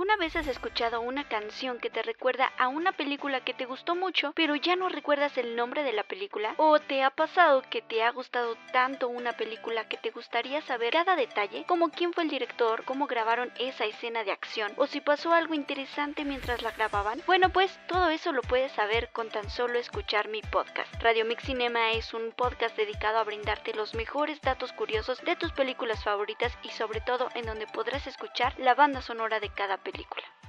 ¿Alguna vez has escuchado una canción que te recuerda a una película que te gustó mucho, pero ya no recuerdas el nombre de la película? ¿O te ha pasado que te ha gustado tanto una película que te gustaría saber cada detalle, como quién fue el director, cómo grabaron esa escena de acción, o si pasó algo interesante mientras la grababan? Bueno, pues todo eso lo puedes saber con tan solo escuchar mi podcast. Radio Mix Cinema es un podcast dedicado a brindarte los mejores datos curiosos de tus películas favoritas y sobre todo en donde podrás escuchar la banda sonora de cada película película.